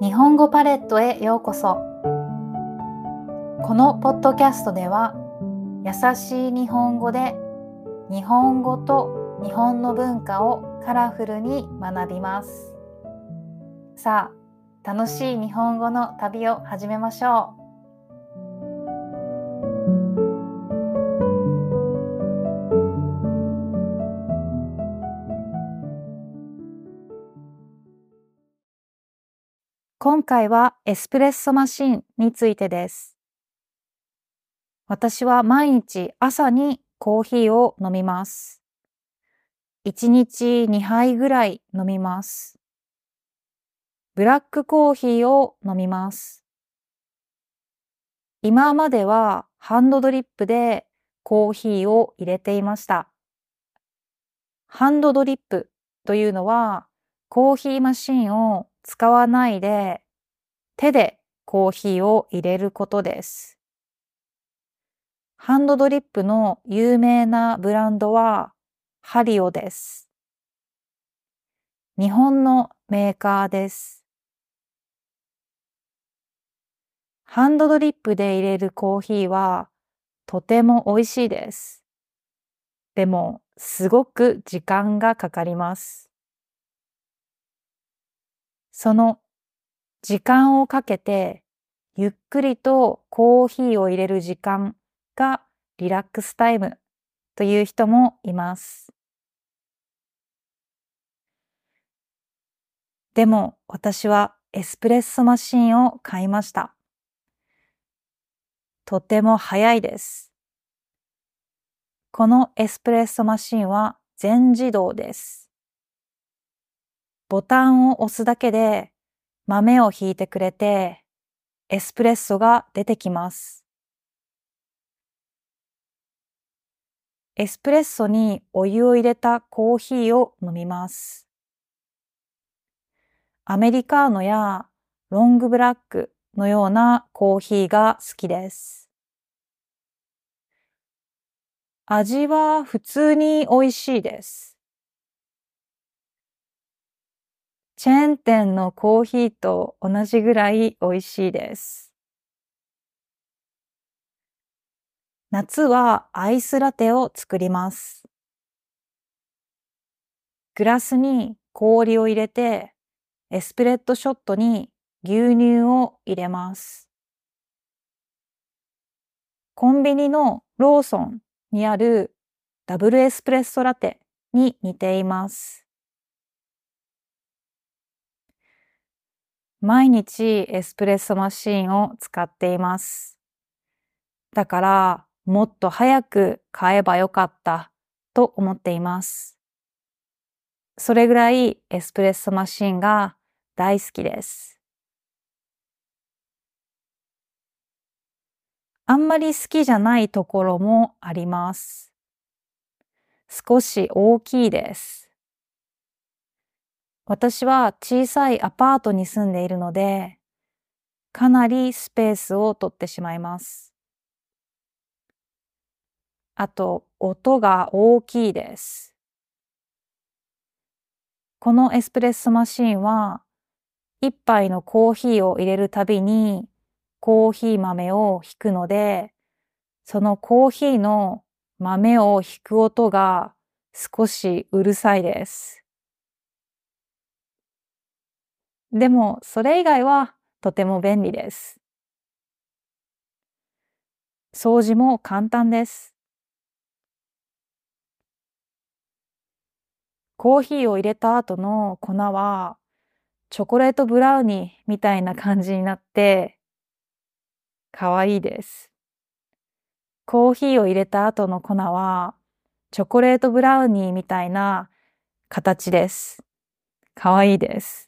日本語パレットへようこそ。このポッドキャストでは優しい日本語で日本語と日本の文化をカラフルに学びます。さあ楽しい日本語の旅を始めましょう。今回はエスプレッソマシンについてです。私は毎日朝にコーヒーを飲みます。1日2杯ぐらい飲みます。ブラックコーヒーを飲みます。今まではハンドドリップでコーヒーを入れていました。ハンドドリップというのはコーヒーマシンを使わないで手でコーヒーを入れることです。ハンドドリップの有名なブランドはハリオです。日本のメーカーです。ハンドドリップで入れるコーヒーはとても美味しいです。でもすごく時間がかかります。その時間をかけてゆっくりとコーヒーを入れる時間がリラックスタイムという人もいます。でも私はエスプレッソマシンを買いました。とても早いです。このエスプレッソマシンは全自動です。ボタンを押すだけで豆をひいてくれてエスプレッソが出てきます。エスプレッソにお湯を入れたコーヒーを飲みます。アメリカーノやロングブラックのようなコーヒーが好きです。味は普通に美味しいです。チェーン店のコーヒーと同じぐらい美味しいです。夏はアイスラテを作ります。グラスに氷を入れて、エスプレッドショットに牛乳を入れます。コンビニのローソンにあるダブルエスプレッソラテに似ています。毎日エスプレッソマシーンを使っています。だからもっと早く買えばよかったと思っています。それぐらいエスプレッソマシーンが大好きです。あんまり好きじゃないところもあります。少し大きいです。私は小さいアパートに住んでいるので、かなりスペースを取ってしまいます。あと、音が大きいです。このエスプレッソマシンは、一杯のコーヒーを入れるたびにコーヒー豆を引くので、そのコーヒーの豆を引く音が少しうるさいです。でも、それ以外はとても便利です。掃除も簡単です。コーヒーを入れた後の粉は、チョコレートブラウニーみたいな感じになって、かわいいです。コーヒーを入れた後の粉は、チョコレートブラウニーみたいな形です。かわいいです。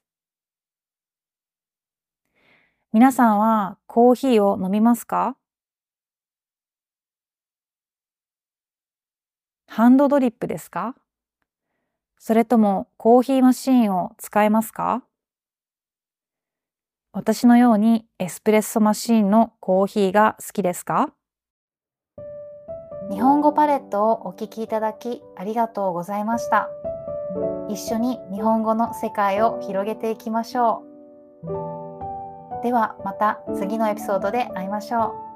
皆さんはコーヒーを飲みますか？ハンドドリップですか？それともコーヒーマシーンを使えますか？私のようにエスプレッソマシーンのコーヒーが好きですか？日本語パレットをお聞きいただきありがとうございました。一緒に日本語の世界を広げていきましょう。ではまた次のエピソードで会いましょう。